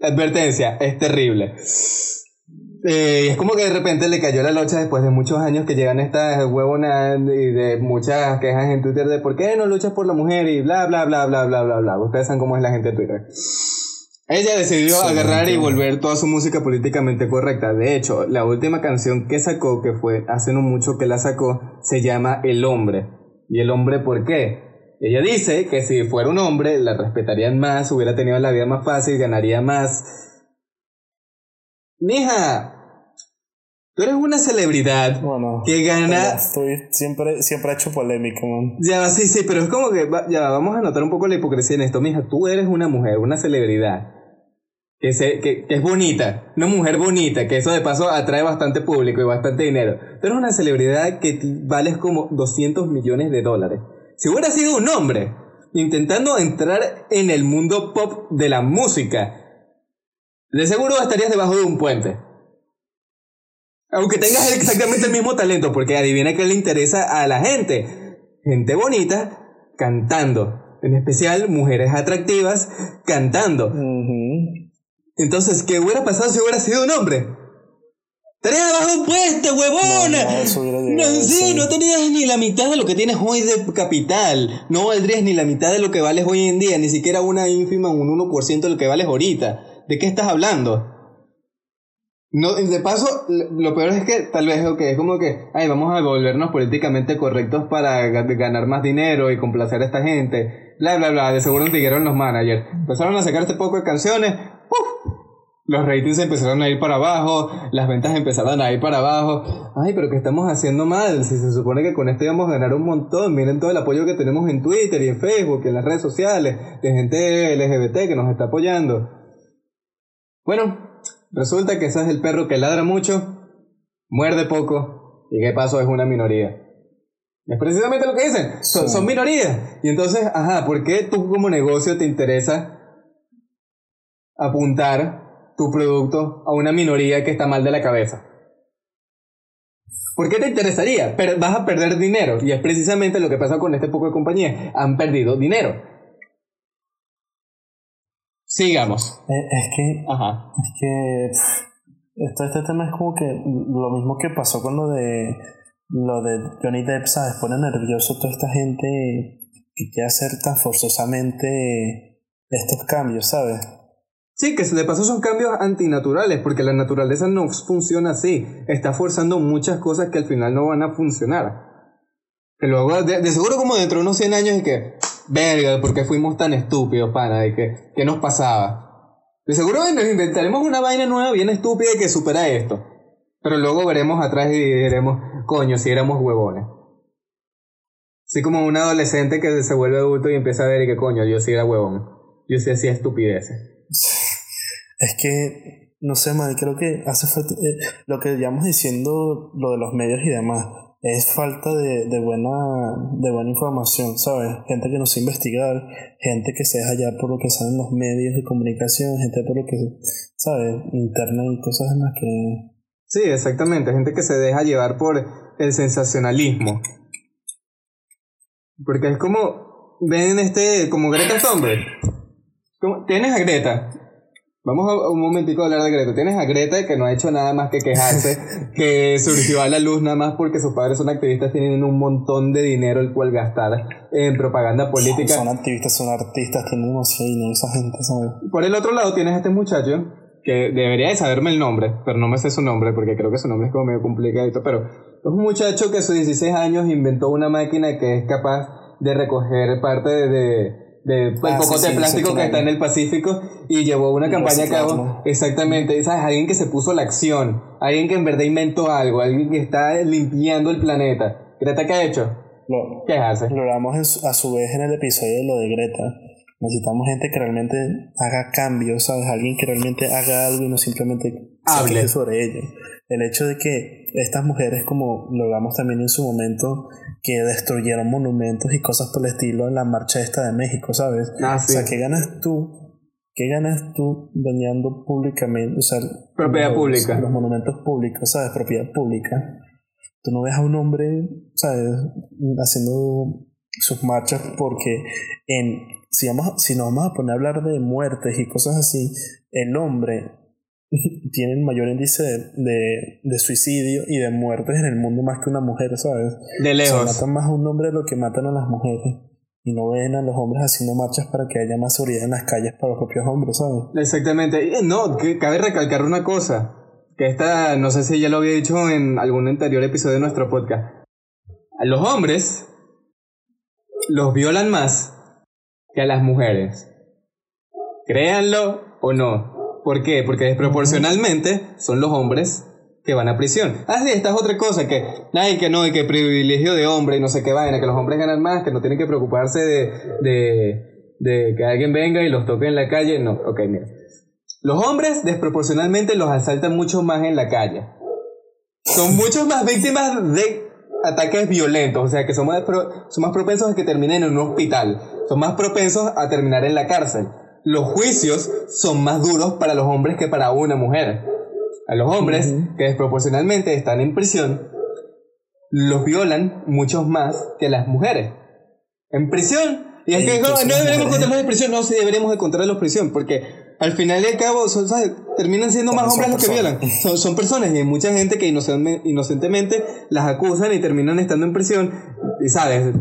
[SPEAKER 3] advertencia, es terrible. Eh, es como que de repente le cayó la locha después de muchos años que llegan estas huevonas y de muchas quejas en Twitter de por qué no luchas por la mujer y bla bla bla bla bla bla bla. Ustedes saben cómo es la gente de Twitter. Ella decidió
[SPEAKER 4] Sí,
[SPEAKER 3] agarrar y volver toda su música políticamente correcta. De hecho, la última canción que sacó, que fue hace no mucho que la sacó, se llama El Hombre. ¿Y el hombre por qué? Ella dice que si fuera un hombre, la respetarían más, hubiera tenido la vida más fácil, ganaría más. Mija, tú eres una celebridad
[SPEAKER 4] Bueno,
[SPEAKER 3] que gana...
[SPEAKER 4] estoy, siempre, siempre he hecho polémica, man.
[SPEAKER 3] Ya, sí, sí, pero es como que, va- ya, va, vamos a notar un poco la hipocresía en esto. Mija, tú eres una mujer, una celebridad, que, se, que, que es bonita, una mujer bonita, que eso de paso atrae bastante público y bastante dinero. Tú eres una celebridad que vales como 200 millones de dólares. Si hubiera sido un hombre intentando entrar en el mundo pop de la música, de seguro estarías debajo de un puente. Aunque tengas exactamente el mismo talento, porque adivina qué le interesa a la gente. Gente bonita cantando. En especial mujeres atractivas cantando. Entonces, ¿qué hubiera pasado si hubiera sido un hombre? ¡Estarías debajo de un puente, huevona!
[SPEAKER 4] No, no,
[SPEAKER 3] No, sí,
[SPEAKER 4] sí.
[SPEAKER 3] no tenías ni la mitad de lo que tienes hoy de capital. No valdrías ni la mitad de lo que vales hoy en día, ni siquiera una ínfima, un 1% de lo que vales ahorita. ¿De qué estás hablando? No, de paso, lo peor es que tal vez ok, es como que, ay, vamos a volvernos políticamente correctos para ga- ganar más dinero y complacer a esta gente. Bla, bla, bla. De seguro dijeron los managers. Empezaron a sacar este poco de canciones. Los ratings empezaron a ir para abajo, las ventas empezaron a ir para abajo. Ay, pero ¿qué estamos haciendo mal? Si se supone que con esto íbamos a ganar un montón. Miren todo el apoyo que tenemos en Twitter y en Facebook y en las redes sociales de gente LGBT que nos está apoyando. Bueno, resulta que ese es el perro que ladra mucho, muerde poco y que paso es una minoría. Es precisamente lo que dicen, son,
[SPEAKER 4] Sí.
[SPEAKER 3] son minorías. Y entonces, ajá, ¿por qué tú como negocio te interesa apuntar tu producto a una minoría que está mal de la cabeza? ¿Por qué te interesaría? Pero vas a perder dinero. Y es precisamente lo que pasa con este poco de compañías. Han perdido dinero. Sigamos.
[SPEAKER 4] Eh, Es que
[SPEAKER 3] Ajá.
[SPEAKER 4] Es que este tema es como que lo mismo que pasó con lo de lo de Johnny Depp, ¿sabes? Pone nervioso toda esta gente que quiere hacer tan forzosamente estos cambios, ¿sabes?
[SPEAKER 3] Sí, que de paso son cambios antinaturales, porque la naturaleza no funciona así. Está forzando muchas cosas que al final no van a funcionar. Que luego, de, de seguro como dentro de unos 100 años, y que, verga, ¿por qué fuimos tan estúpidos, pana? Y que, ¿qué nos pasaba? De seguro nos inventaremos una vaina nueva bien estúpida y que supera esto. Pero luego veremos atrás y diremos, coño, si éramos huevones. Así como un adolescente que se vuelve adulto y empieza a ver y que, coño, yo sí era huevón. Yo sí hacía estupideces.
[SPEAKER 4] Es que, no sé, man, creo que hace falta, eh, lo que llevamos diciendo, lo de los medios y demás, es falta de, de buena de buena información, ¿sabes? Gente que no sabe investigar, gente que se deja ya por lo que saben los medios de comunicación, gente por lo que, ¿sabes? Internet y cosas más que...
[SPEAKER 3] Sí, exactamente. Gente que se deja llevar por el sensacionalismo. Porque es como, ven este, como Greta Thunberg. Tienes a Greta. Vamos a un momentico a hablar de Greta. Tienes a Greta que no ha hecho nada más que quejarse, que surgió a la luz nada más porque sus padres son activistas, tienen un montón de dinero el cual gastar en propaganda política.
[SPEAKER 4] Son, activistas, son artistas, tienen demasiado dinero esa gente, ¿sabes?
[SPEAKER 3] Por el otro lado tienes a este muchacho que debería de saberme el nombre, pero no me sé su nombre porque creo que su nombre es como medio complicadito, pero es un muchacho que a sus 16 años inventó una máquina que es capaz de recoger parte de de el ah, poco de plástico que está en el Pacífico y llevó una campaña a cabo. Exactamente, ¿sabes? Alguien que se puso la acción, alguien que en verdad inventó algo, alguien que está limpiando el planeta. ¿Greta qué ha hecho?
[SPEAKER 4] ¿Qué hace? Lo hablamos a su vez en el episodio de lo de Greta. Necesitamos gente que realmente haga cambios, ¿sabes? Alguien que realmente haga algo y no simplemente hable sobre ello. El hecho de que estas mujeres, como lo hablamos también en su momento, que destruyeron monumentos y cosas por el estilo en la marcha esta de México, ¿sabes?
[SPEAKER 3] Ah,
[SPEAKER 4] o sea, ¿qué ganas tú? ¿Qué ganas tú dañando públicamente, o sea,
[SPEAKER 3] propiedad pública?
[SPEAKER 4] Los monumentos públicos, ¿sabes? Propiedad pública. Tú no ves a un hombre, ¿sabes? Haciendo sus marchas porque en, si, vamos, si nos vamos a poner a hablar de muertes y cosas así, el hombre tienen mayor índice de, de, suicidio y de muertes en el mundo más que una mujer, ¿sabes?
[SPEAKER 3] De lejos.
[SPEAKER 4] matan más a un hombre de lo que matan a las mujeres. Y no ven a los hombres haciendo marchas para que haya más seguridad en las calles para los propios hombres, ¿sabes?
[SPEAKER 3] Exactamente. No, que cabe recalcar una cosa. Que esta, no sé si ya lo había dicho en algún anterior episodio de nuestro podcast. A los hombres los violan más que a las mujeres. Créanlo o no. ¿Por qué? Porque desproporcionalmente son los hombres que van a prisión. Ah, sí, esta es otra cosa, que, ay, que no, y que privilegio de hombre y no sé qué vaina, que los hombres ganan más, que no tienen que preocuparse de, que alguien venga y los toque en la calle. No, ok, mira. Los hombres desproporcionalmente los asaltan mucho más en la calle. Son muchos más víctimas de ataques violentos, o sea que son más, son más propensos a que terminen en un hospital, son más propensos a terminar en la cárcel los juicios son más duros para los hombres que para una mujer. A los hombres que desproporcionalmente están en prisión, los violan muchos más que las mujeres. En prisión. Y es que no, deberíamos encontrarlos en prisión, no, sí deberíamos encontrarlos en prisión, porque al final y al cabo son, terminan siendo más hombres los que violan. Son, son personas y hay mucha gente que inocentemente las acusan y terminan estando en prisión. Y sabes,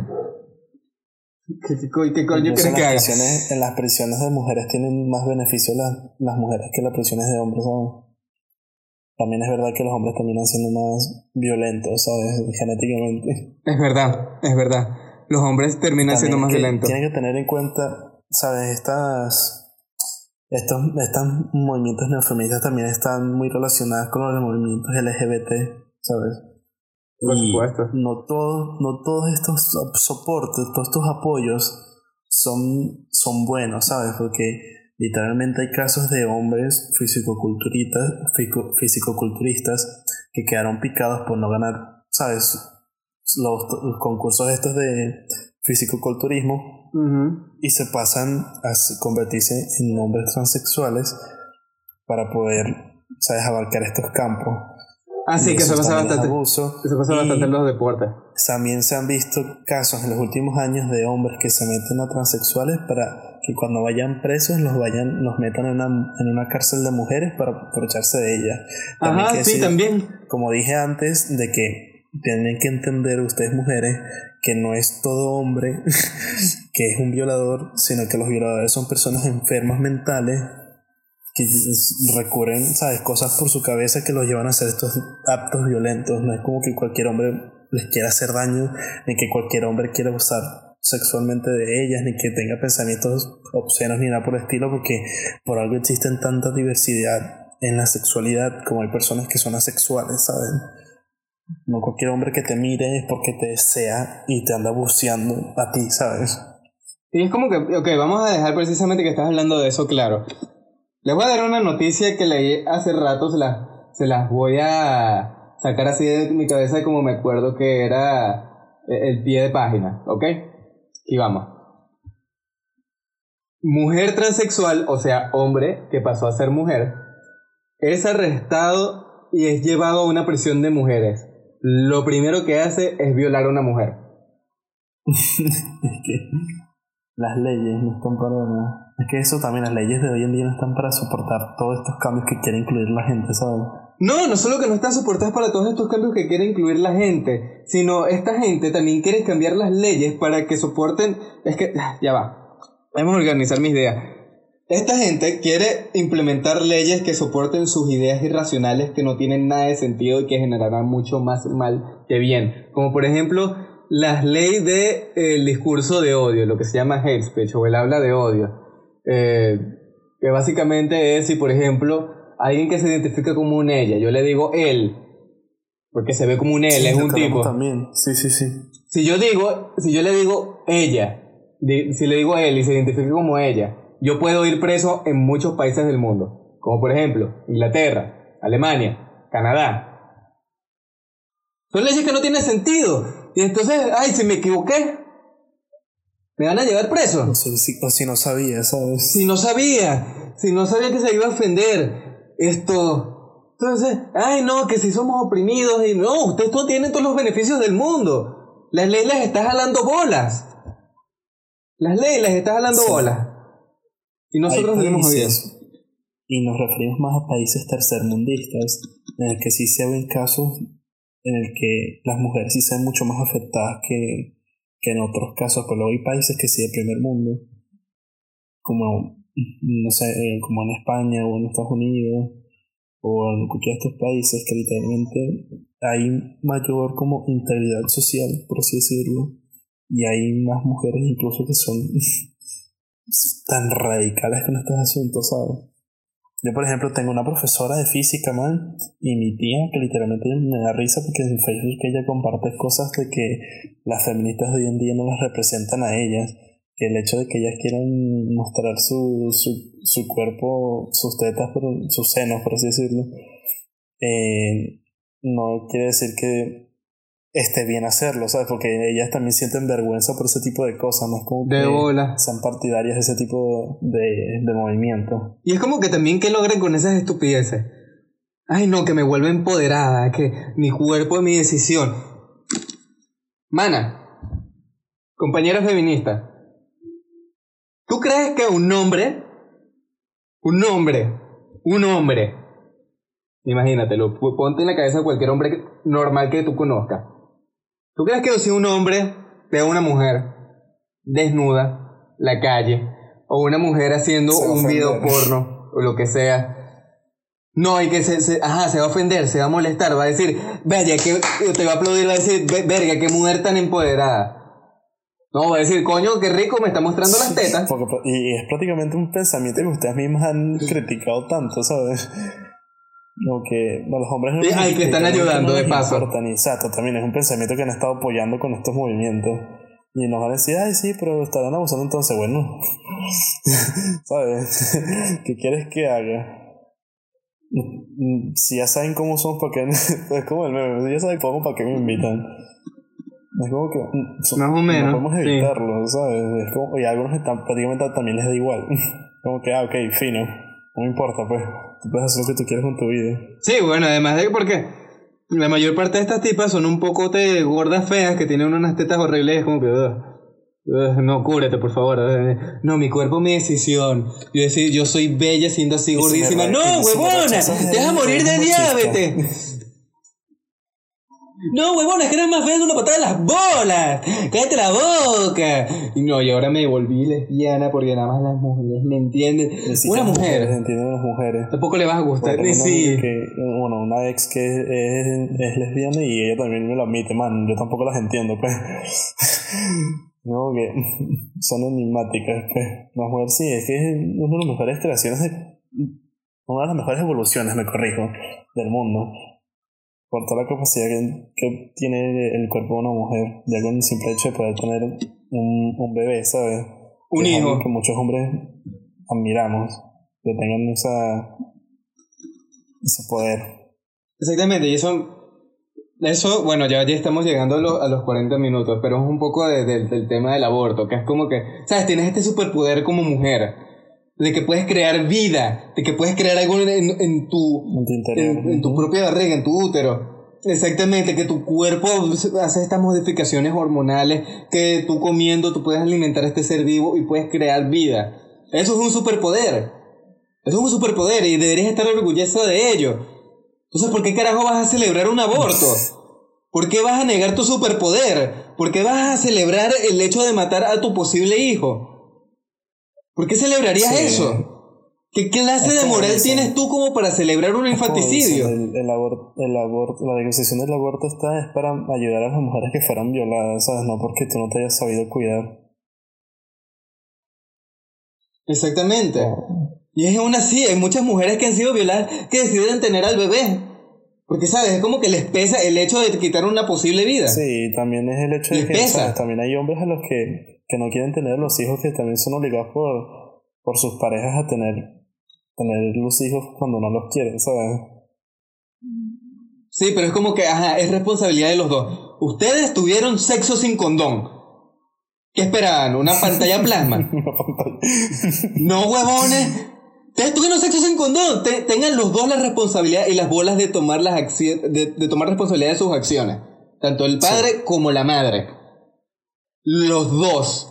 [SPEAKER 3] ¿Qué, coño crees que haga?
[SPEAKER 4] En las prisiones de mujeres tienen más beneficios las, las mujeres que las prisiones de hombres, También es verdad que los hombres terminan siendo más violentos, ¿sabes? Genéticamente.
[SPEAKER 3] Es verdad, es verdad. Los hombres terminan siendo más violentos.
[SPEAKER 4] Tienen que tener en cuenta, ¿sabes? Estas. Estos, estos movimientos neofeministas también están muy relacionados con los movimientos LGBT, ¿sabes?
[SPEAKER 3] Por supuesto.
[SPEAKER 4] No, todo, no todos estos soportes, todos estos apoyos son, son buenos, ¿sabes? Porque literalmente hay casos de hombres fisicoculturistas, fisicoculturistas que quedaron picados por no ganar, ¿sabes? Los, concursos estos de fisicoculturismo y se pasan a convertirse en hombres transexuales para poder, ¿sabes?, abarcar estos campos.
[SPEAKER 3] Ah, sí, que eso pasa bastante.
[SPEAKER 4] Abuso.
[SPEAKER 3] Eso pasa bastante en los deportes.
[SPEAKER 4] También se han visto casos en los últimos años de hombres que se meten a transexuales para que cuando vayan presos los vayan, los metan en una, en una cárcel de mujeres para aprovecharse de ellas.
[SPEAKER 3] Ajá, sí, también.
[SPEAKER 4] Como dije antes, de que tienen que entender ustedes mujeres que no es todo hombre que es un violador, sino que los violadores son personas enfermas mentales que recurren, ¿sabes? Cosas por su cabeza que los llevan a hacer estos actos violentos. No es como que cualquier hombre les quiera hacer daño, ni que cualquier hombre quiera usar sexualmente de ellas, ni que tenga pensamientos obscenos ni nada por el estilo, porque por algo existen tanta diversidad en la sexualidad como hay personas que son asexuales, ¿saben? No cualquier hombre que te mire es porque te desea y te anda buceando a ti, ¿sabes?
[SPEAKER 3] Y es como que, ok, vamos a dejar precisamente que estás hablando de eso claro. Les voy a dar una noticia que leí hace rato, se las, se las voy a sacar así de mi cabeza como me acuerdo que era eh, el pie de página, ¿ok? Y vamos. Mujer transexual, o sea, hombre que pasó a ser mujer, es arrestado y es llevado a una prisión de mujeres. Lo primero que hace es violar a una mujer.
[SPEAKER 4] las leyes no están para... Es que eso también, las leyes de hoy en día no están para soportar todos estos cambios que quiere incluir la gente, ¿sabes?
[SPEAKER 3] No, no solo que no están soportadas para todos estos cambios que quiere incluir la gente, sino esta gente también quiere cambiar las leyes para que soporten... Es que, ya va, vamos a organizar mis ideas. Esta gente quiere implementar leyes que soporten sus ideas irracionales que no tienen nada de sentido y que generarán mucho más mal que bien. Como por ejemplo las leyes del discurso de odio, lo que se llama hate speech o el habla de odio. Eh, que básicamente es si por ejemplo alguien que se identifica como un ella, yo le digo él, porque se ve como un él, es un tipo.
[SPEAKER 4] También, sí, sí, sí.
[SPEAKER 3] Si yo digo, si yo le digo ella, si le digo él y se identifica como ella, yo puedo ir preso en muchos países del mundo, como por ejemplo Inglaterra, Alemania, Canadá. Son leyes que no tienen sentido. Y entonces, ay, si me equivoqué, me van a llevar preso.
[SPEAKER 4] o si no sabía, ¿sabes?
[SPEAKER 3] Si no sabía, si no sabía que se iba a ofender esto. Entonces, ay, no, que si somos oprimidos y no, ustedes todos tienen todos los beneficios del mundo. Las leyes les está jalando bolas. Las leyes les está jalando bolas. Y nosotros debemos eso.
[SPEAKER 4] Y nos referimos más a países tercermundistas, en el que sí se ven casos en el que las mujeres sí se ven mucho más afectadas que, que en otros casos, pero luego hay países que sí de primer mundo, como, no sé, eh, como en España o en Estados Unidos, o en cualquiera de estos países que literalmente hay mayor como integridad social, por así decirlo, y hay más mujeres incluso que son tan radicales con estos asuntos, ¿sabes? Yo, por ejemplo, tengo una profesora de física, man, y mi tía, que literalmente me da risa porque en Facebook ella comparte cosas de que las feministas de hoy en día no las representan a ellas, que el hecho de que ellas quieran mostrar su, su, su cuerpo, sus tetas, sus senos, por así decirlo, eh, no quiere decir que esté bien hacerlo, ¿sabes? Porque ellas también sienten vergüenza por ese tipo de cosas, no es como
[SPEAKER 3] de
[SPEAKER 4] que sean partidarias de ese tipo de, de movimiento.
[SPEAKER 3] Y es como que también que logren con esas estupideces. Ay, no, que me vuelva empoderada, que mi cuerpo es mi decisión. Mana, compañera feminista, ¿tú crees que un hombre, un hombre, un hombre, imagínatelo, ponte en la cabeza cualquier hombre normal que tú conozcas, ¿Tú crees que si un hombre ve a una mujer desnuda, la calle, o una mujer haciendo un video porno, o lo que sea, no, hay que se, ajá, se va a ofender, se va a molestar, va a decir, vaya, que te va a aplaudir, va a decir, verga, qué mujer tan empoderada. No, va a decir, coño, qué rico, me está mostrando las tetas.
[SPEAKER 4] y es prácticamente un pensamiento que ustedes mismos han criticado tanto, ¿sabes? Lo que los hombres
[SPEAKER 3] no que están ayudando de paso.
[SPEAKER 4] Exacto, también es un pensamiento que han estado apoyando con estos movimientos. Y nos van a decir, ay, sí, pero estarán abusando entonces, bueno. ¿Sabes? ¿Qué quieres que haga? Si ya saben cómo somos, ¿para qué? es como el meme, ya saben cómo, ¿para qué me invitan? Es como que.
[SPEAKER 3] Más o menos.
[SPEAKER 4] No podemos evitarlo, ¿sabes? Es como, y a algunos están, prácticamente también les da igual. como que, ah, ok, fino. No me importa, pues puedes hacer lo que tú quieras con tu vida.
[SPEAKER 3] Sí, bueno, además de que porque la mayor parte de estas tipas son un poco de gordas feas que tienen unas tetas horribles, como que... no, cúbrete, por favor. No, mi cuerpo, mi decisión. Yo decir, yo soy bella siendo así gordísima. No, huevona, deja morir de diabetes. No, huevón, es que eres más feo que una patada en las bolas. Cállate la boca. Y no, y ahora me volví lesbiana porque nada más las mujeres me entienden. una mujer.
[SPEAKER 4] Entienden las mujeres.
[SPEAKER 3] Tampoco le vas a gustar. Ni sí.
[SPEAKER 4] Que, bueno, una ex que es, es, lesbiana y ella también me lo admite, man. Yo tampoco las entiendo, pues. no, que son enigmáticas, pues. Las mujeres sí, es que es una de las mejores creaciones de. Una de las mejores evoluciones, me corrijo, del mundo por toda la capacidad que, tiene el cuerpo de una mujer, ya con el simple hecho de poder tener un, un bebé, ¿sabes?
[SPEAKER 3] Un hijo.
[SPEAKER 4] Que muchos hombres admiramos, que tengan esa, ese poder.
[SPEAKER 3] Exactamente, y eso, eso bueno, ya, ya estamos llegando a, a los 40 minutos, pero es un poco del tema del aborto, que es como que, ¿sabes? Tienes este superpoder como mujer de que puedes crear vida, de que puedes crear algo en, en tu,
[SPEAKER 4] en,
[SPEAKER 3] tu propia barriga, en tu útero. Exactamente, que tu cuerpo hace estas modificaciones hormonales, que tú comiendo tú puedes alimentar a este ser vivo y puedes crear vida. Eso es un superpoder. Eso es un superpoder y deberías estar orgulloso de ello. Entonces, ¿por qué carajo vas a celebrar un aborto? ¿Por qué vas a negar tu superpoder? ¿Por qué vas a celebrar el hecho de matar a tu posible hijo? ¿Por qué celebrarías eso? ¿Qué clase de moral tienes tú como para celebrar un infanticidio?
[SPEAKER 4] El, el, aborto, el aborto, la negociación del aborto está es para ayudar a las mujeres que fueran violadas, ¿sabes? No porque tú no te hayas sabido cuidar.
[SPEAKER 3] Exactamente. Y es aún así, hay muchas mujeres que han sido violadas que deciden tener al bebé. Porque, ¿sabes? Es como que les pesa el hecho de quitar una posible vida.
[SPEAKER 4] Sí, también es el hecho de que también hay hombres a los que, que no quieren tener los hijos que también son obligados por, por sus parejas a tener tener los hijos cuando no los quieren, ¿sabes?
[SPEAKER 3] Sí, pero es como que, ajá, es responsabilidad de los dos. Ustedes tuvieron sexo sin condón. ¿Qué esperaban? ¿Una pantalla plasma? no, huevones. Ustedes tuvieron sexo sin condón. tengan los dos la responsabilidad y las bolas de tomar, las de, de, tomar responsabilidad de sus acciones. Tanto el padre como la madre. Los dos.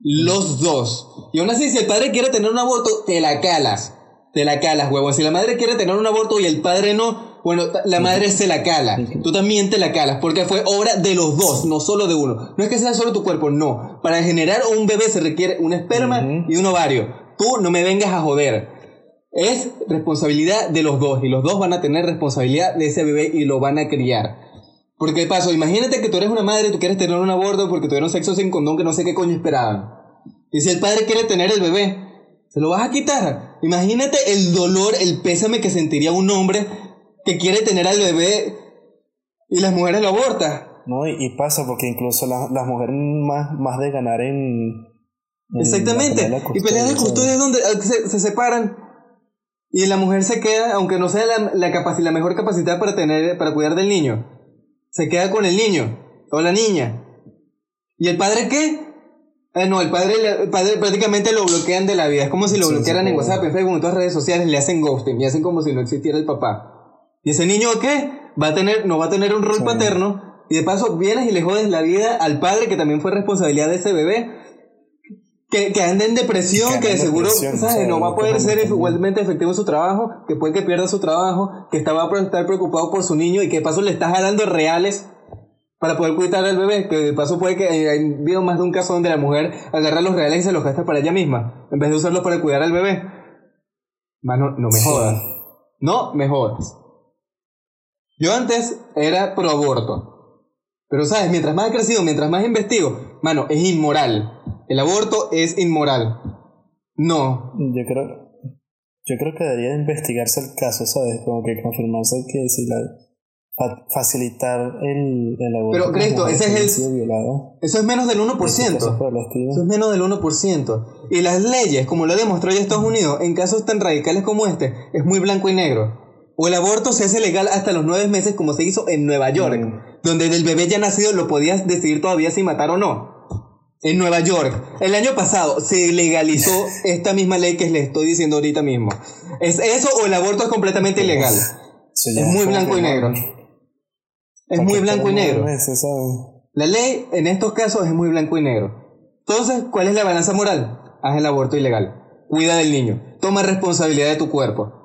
[SPEAKER 3] Los dos. Y aún así, si el padre quiere tener un aborto, te la calas te la calas, huevo. Si la madre quiere tener un aborto y el padre no, bueno, la madre se la cala. Tú también te la calas, porque fue obra de los dos, no solo de uno. No es que sea solo tu cuerpo, no. Para generar un bebé se requiere un esperma y un ovario. Tú no me vengas a joder. Es responsabilidad de los dos y los dos van a tener responsabilidad de ese bebé y lo van a criar. Porque paso, imagínate que tú eres una madre y tú quieres tener un aborto porque tuvieron sexo sin condón que no sé qué coño esperaban. Y si el padre quiere tener el bebé, se lo vas a quitar. Imagínate el dolor, el pésame que sentiría un hombre que quiere tener al bebé y las mujeres lo abortan.
[SPEAKER 4] No, y, pasa porque incluso las mujeres más, más de ganar en...
[SPEAKER 3] Exactamente. y peleas de custodia es donde se, se, separan y la mujer se queda, aunque no sea la, la, la mejor capacidad para, tener, para cuidar del niño, se queda con el niño o la niña. ¿Y el padre qué? Eh, no, el padre, padre prácticamente lo bloquean de la vida. Es como si lo bloquearan en WhatsApp, en Facebook, en todas las redes sociales, le hacen ghosting y hacen como si no existiera el papá. ¿Y ese niño qué? Va a tener, no va a tener un rol paterno. Y de paso vienes y le jodes la vida al padre, que también fue responsabilidad de ese bebé. Que, que anda en depresión, que, de seguro ¿sabes? no va a poder ser igualmente efectivo en su trabajo, que puede que pierda su trabajo, que estaba a estar preocupado por su niño y que de paso le estás jalando reales para poder cuidar al bebé, que de paso puede que haya habido más de un caso donde la mujer agarra los reales y se los gasta para ella misma, en vez de usarlos para cuidar al bebé. Mano, no me jodas. No me jodas. Yo antes era pro aborto. Pero sabes, mientras más he crecido, mientras más investigo, mano, es inmoral. El aborto es inmoral. No.
[SPEAKER 4] Yo creo, yo creo que debería investigarse el caso, ¿sabes? Como que confirmarse que si la, facilitar el, el
[SPEAKER 3] aborto. Pero Cristo, ese es el. Eso es menos del 1%. Eso es menos del 1%. Y las leyes, como lo demostró ya Estados Unidos, en casos tan radicales como este, es muy blanco y negro. O el aborto se hace legal hasta los nueve meses, como se hizo en Nueva York, mm. donde el bebé ya nacido lo podías decidir todavía si matar o no. En Nueva York, el año pasado se legalizó esta misma ley que les estoy diciendo ahorita mismo. ¿Es eso o el aborto es completamente ilegal? Es muy blanco y negro. Es muy blanco y negro. La ley en estos casos es muy blanco y negro. Entonces, ¿cuál es la balanza moral? Haz el aborto ilegal. Cuida del niño. Toma responsabilidad de tu cuerpo.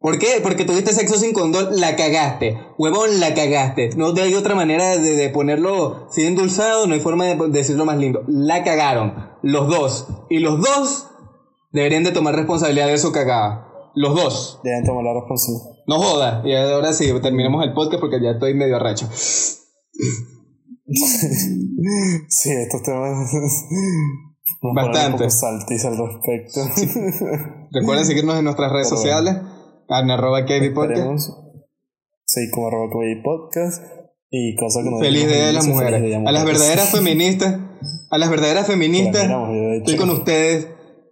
[SPEAKER 3] ¿Por qué? Porque tuviste sexo sin condón, la cagaste. Huevón, la cagaste. No hay otra manera de, ponerlo sin endulzado, no hay forma de decirlo más lindo. La cagaron. Los dos. Y los dos deberían de tomar responsabilidad de eso cagada. Los dos.
[SPEAKER 4] Deben tomar la responsabilidad.
[SPEAKER 3] No joda. Y ahora sí, terminemos el podcast porque ya estoy medio arrecho.
[SPEAKER 4] sí, estos temas.
[SPEAKER 3] Bastante.
[SPEAKER 4] Saltis al respecto.
[SPEAKER 3] Recuerden seguirnos en nuestras redes sociales. En arroba Podcast.
[SPEAKER 4] Sí, como arroba Podcast. Y cosas que
[SPEAKER 3] Feliz Día de las Mujeres. A las verdaderas feministas. A las verdaderas feministas. Estoy con ustedes.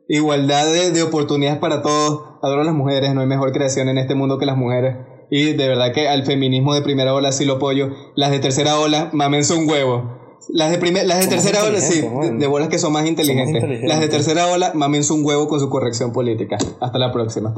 [SPEAKER 3] Igualdad de, de oportunidades para todos adoro a las mujeres, no hay mejor creación en este mundo que las mujeres. Y de verdad que al feminismo de primera ola sí lo apoyo. Las de tercera ola, mamen un huevo. Las de, primer, las de tercera ola, sí, de, bolas que son más inteligentes. Las de tercera ola, mamen un huevo con su corrección política. Hasta la próxima.